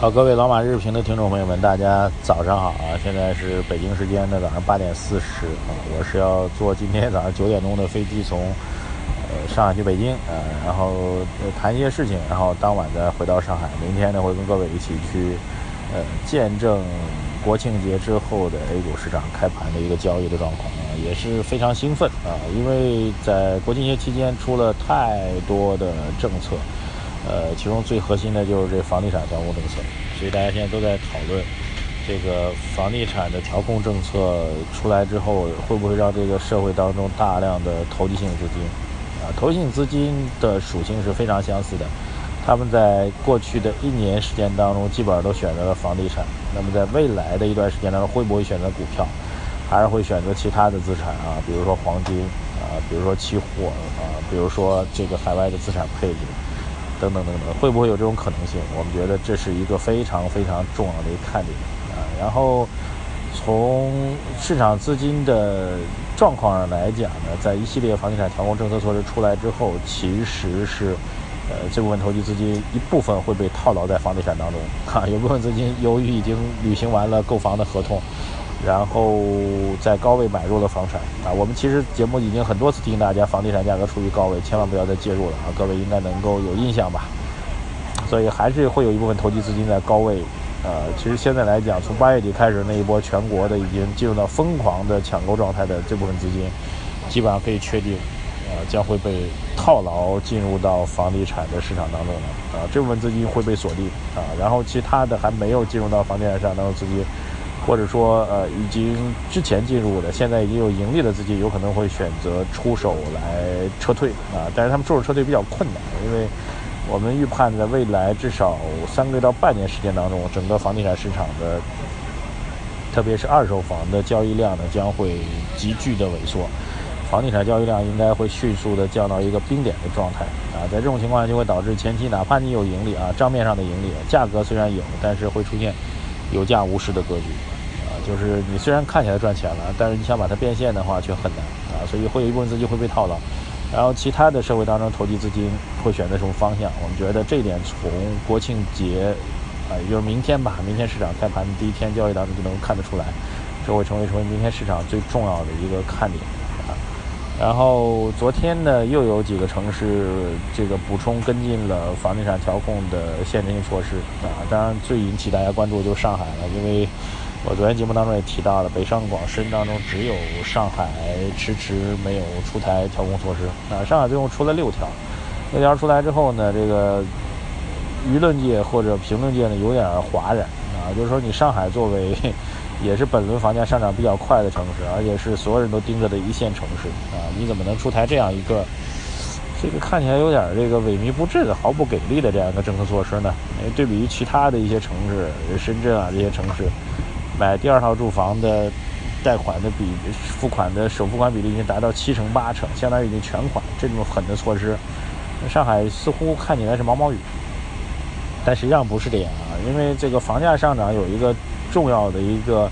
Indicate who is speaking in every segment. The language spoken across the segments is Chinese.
Speaker 1: 好，各位老马日评的听众朋友们，大家早上好啊！现在是北京时间的早上八点四十啊，我是要坐今天早上九点钟的飞机从呃上海去北京啊，然后谈一些事情，然后当晚再回到上海。明天呢会跟各位一起去呃见证国庆节之后的 A 股市场开盘的一个交易的状况啊，也是非常兴奋啊，因为在国庆节期间出了太多的政策。呃，其中最核心的就是这房地产调控政策，所以大家现在都在讨论，这个房地产的调控政策出来之后，会不会让这个社会当中大量的投机性资金，啊，投机性资金的属性是非常相似的，他们在过去的一年时间当中，基本上都选择了房地产，那么在未来的一段时间当中，会不会选择股票，还是会选择其他的资产啊，比如说黄金啊，比如说期货啊，比如说这个海外的资产配置。等等等等，会不会有这种可能性？我们觉得这是一个非常非常重要的一个看点啊。然后从市场资金的状况上来讲呢，在一系列房地产调控政策措施出来之后，其实是呃这部分投机资金一部分会被套牢在房地产当中啊，有部分资金由于已经履行完了购房的合同。然后在高位买入了房产啊，我们其实节目已经很多次提醒大家，房地产价格处于高位，千万不要再介入了啊！各位应该能够有印象吧？所以还是会有一部分投机资金在高位，呃，其实现在来讲，从八月底开始那一波全国的已经进入到疯狂的抢购状态的这部分资金，基本上可以确定，呃，将会被套牢进入到房地产的市场当中了啊，这部分资金会被锁定啊，然后其他的还没有进入到房地产市场当中资金。或者说，呃，已经之前进入的，现在已经有盈利的资金，有可能会选择出手来撤退啊。但是他们出手撤退比较困难，因为我们预判在未来至少三个月到半年时间当中，整个房地产市场的，特别是二手房的交易量呢，将会急剧的萎缩，房地产交易量应该会迅速的降到一个冰点的状态啊。在这种情况下，就会导致前期哪怕你有盈利啊，账面上的盈利，价格虽然有，但是会出现有价无市的格局。啊就是你虽然看起来赚钱了，但是你想把它变现的话却很难啊，所以会有一部分资金会被套牢，然后其他的社会当中投机资金会选择什么方向？我们觉得这一点从国庆节啊，也就是明天吧，明天市场开盘第一天交易当中就能看得出来，这会成为成为明天市场最重要的一个看点。然后昨天呢，又有几个城市这个补充跟进了房地产调控的限制性措施啊，当然最引起大家关注就是上海了，因为。我昨天节目当中也提到了，北上广深当中只有上海迟迟没有出台调控措施。啊，上海最后出了六条，六条出来之后呢，这个舆论界或者评论界呢有点哗然啊，就是说你上海作为也是本轮房价上涨比较快的城市，而且是所有人都盯着的一线城市啊，你怎么能出台这样一个这个看起来有点这个萎靡不振的、毫不给力的这样一个政策措施呢？因为对比于其他的一些城市，深圳啊这些城市。买第二套住房的贷款的比付款的首付款比例已经达到七成八成，相当于已经全款。这种狠的措施，上海似乎看起来是毛毛雨，但实际上不是这样啊。因为这个房价上涨有一个重要的一个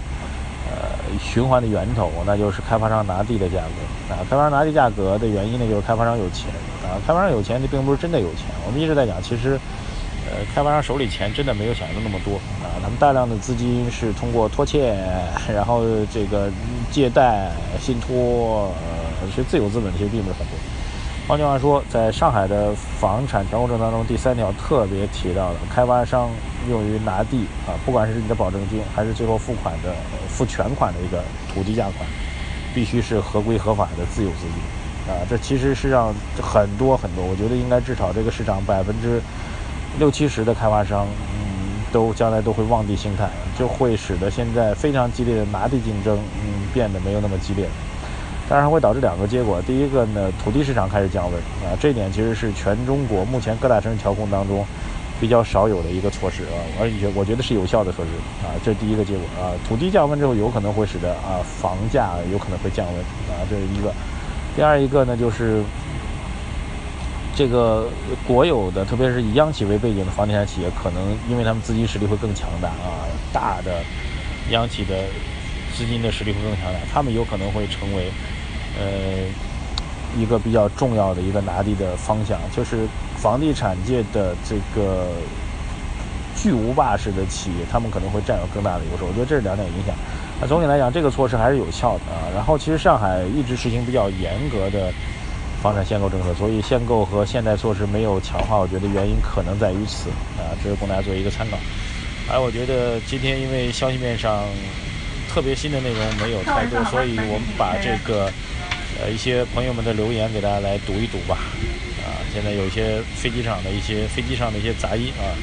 Speaker 1: 呃循环的源头，那就是开发商拿地的价格啊。开发商拿地价格的原因呢，就是开发商有钱啊。开发商有钱，这并不是真的有钱。我们一直在讲，其实。呃，开发商手里钱真的没有想象的那么多啊，他们大量的资金是通过拖欠，然后这个借贷、信托，呃，其实自有资本其实并不是很多。换句话说，在上海的房产调控证当中，第三条特别提到了开发商用于拿地啊，不管是你的保证金还是最后付款的付全款的一个土地价款，必须是合规合法的自有资金啊。这其实是让很多很多，我觉得应该至少这个市场百分之。六七十的开发商，嗯，都将来都会望地兴叹，就会使得现在非常激烈的拿地竞争，嗯，变得没有那么激烈。当然会导致两个结果，第一个呢，土地市场开始降温啊，这点其实是全中国目前各大城市调控当中比较少有的一个措施啊，而且我觉得是有效的措施啊，这是第一个结果啊，土地降温之后有可能会使得啊房价有可能会降温啊，这是一个。第二一个呢就是。这个国有的，特别是以央企为背景的房地产企业，可能因为他们资金实力会更强大啊，大的央企的资金的实力会更强大，他们有可能会成为呃一个比较重要的一个拿地的方向，就是房地产界的这个巨无霸式的企业，他们可能会占有更大的优势。我觉得这是两点影响。那总体来讲，这个措施还是有效的啊。然后，其实上海一直实行比较严格的房产限购政策，所以限购和限贷措施没有强化，我觉得原因可能在于此啊。这是供大家做一个参考。哎，我觉得今天因为消息面上特别新的内容没有太多，所以我们把这个呃一些朋友们的留言给大家来读一读吧。啊，现在有一些飞机场的一些飞机上的一些杂音啊。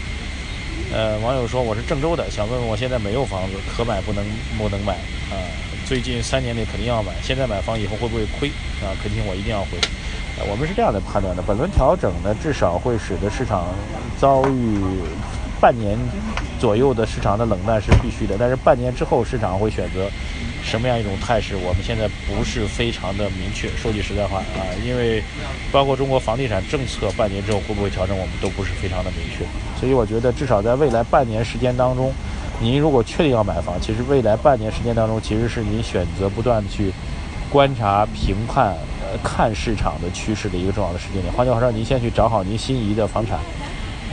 Speaker 1: 呃，网友说我是郑州的，想问问我现在没有房子，可买不能不能买啊？最近三年内肯定要买，现在买房以后会不会亏啊？恳请我一定要回。我们是这样的判断的，本轮调整呢，至少会使得市场遭遇半年左右的市场的冷淡是必须的，但是半年之后市场会选择什么样一种态势，我们现在不是非常的明确。说句实在话啊，因为包括中国房地产政策半年之后会不会调整，我们都不是非常的明确。所以我觉得，至少在未来半年时间当中，您如果确定要买房，其实未来半年时间当中，其实是您选择不断的去观察、评判、呃看市场的趋势的一个重要的时间点。换句话说，您先去找好您心仪的房产，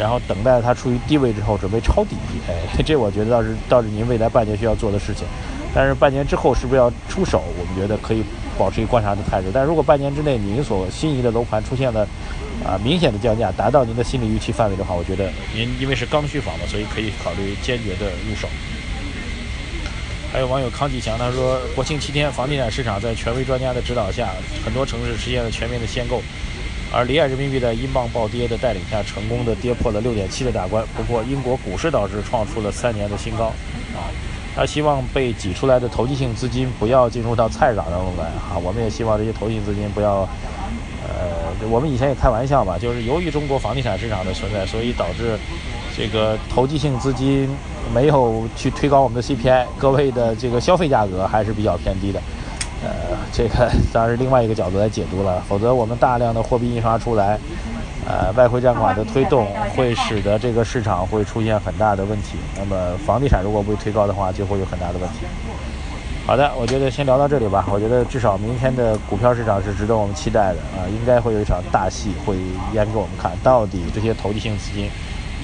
Speaker 1: 然后等待它处于低位之后，准备抄底。哎，这我觉得倒是倒是您未来半年需要做的事情。但是半年之后是不是要出手？我们觉得可以保持一个观察的态度。但如果半年之内您所心仪的楼盘出现了，啊，明显的降价达到您的心理预期范围的话，我觉得您因为是刚需房嘛，所以可以考虑坚决的入手。还有网友康继强他说，国庆七天，房地产市场在权威专家的指导下，很多城市实现了全面的限购，而离岸人民币在英镑暴跌的带领下，成功的跌破了六点七的大关。不过，英国股市倒是创出了三年的新高。啊，他希望被挤出来的投机性资金不要进入到菜市场当中来。啊，我们也希望这些投机性资金不要。呃，我们以前也开玩笑嘛，就是由于中国房地产市场的存在，所以导致这个投机性资金没有去推高我们的 CPI，各位的这个消费价格还是比较偏低的。呃，这个当然是另外一个角度来解读了，否则我们大量的货币印刷出来，呃，外汇占款的推动会使得这个市场会出现很大的问题。那么房地产如果不推高的话，就会有很大的问题。好的，我觉得先聊到这里吧。我觉得至少明天的股票市场是值得我们期待的啊，应该会有一场大戏会演给我们看。到底这些投机性资金，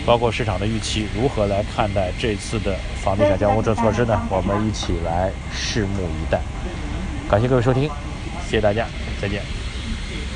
Speaker 1: 包括市场的预期，如何来看待这次的房地产降温措施呢？我们一起来拭目以待。感谢各位收听，谢谢大家，再见。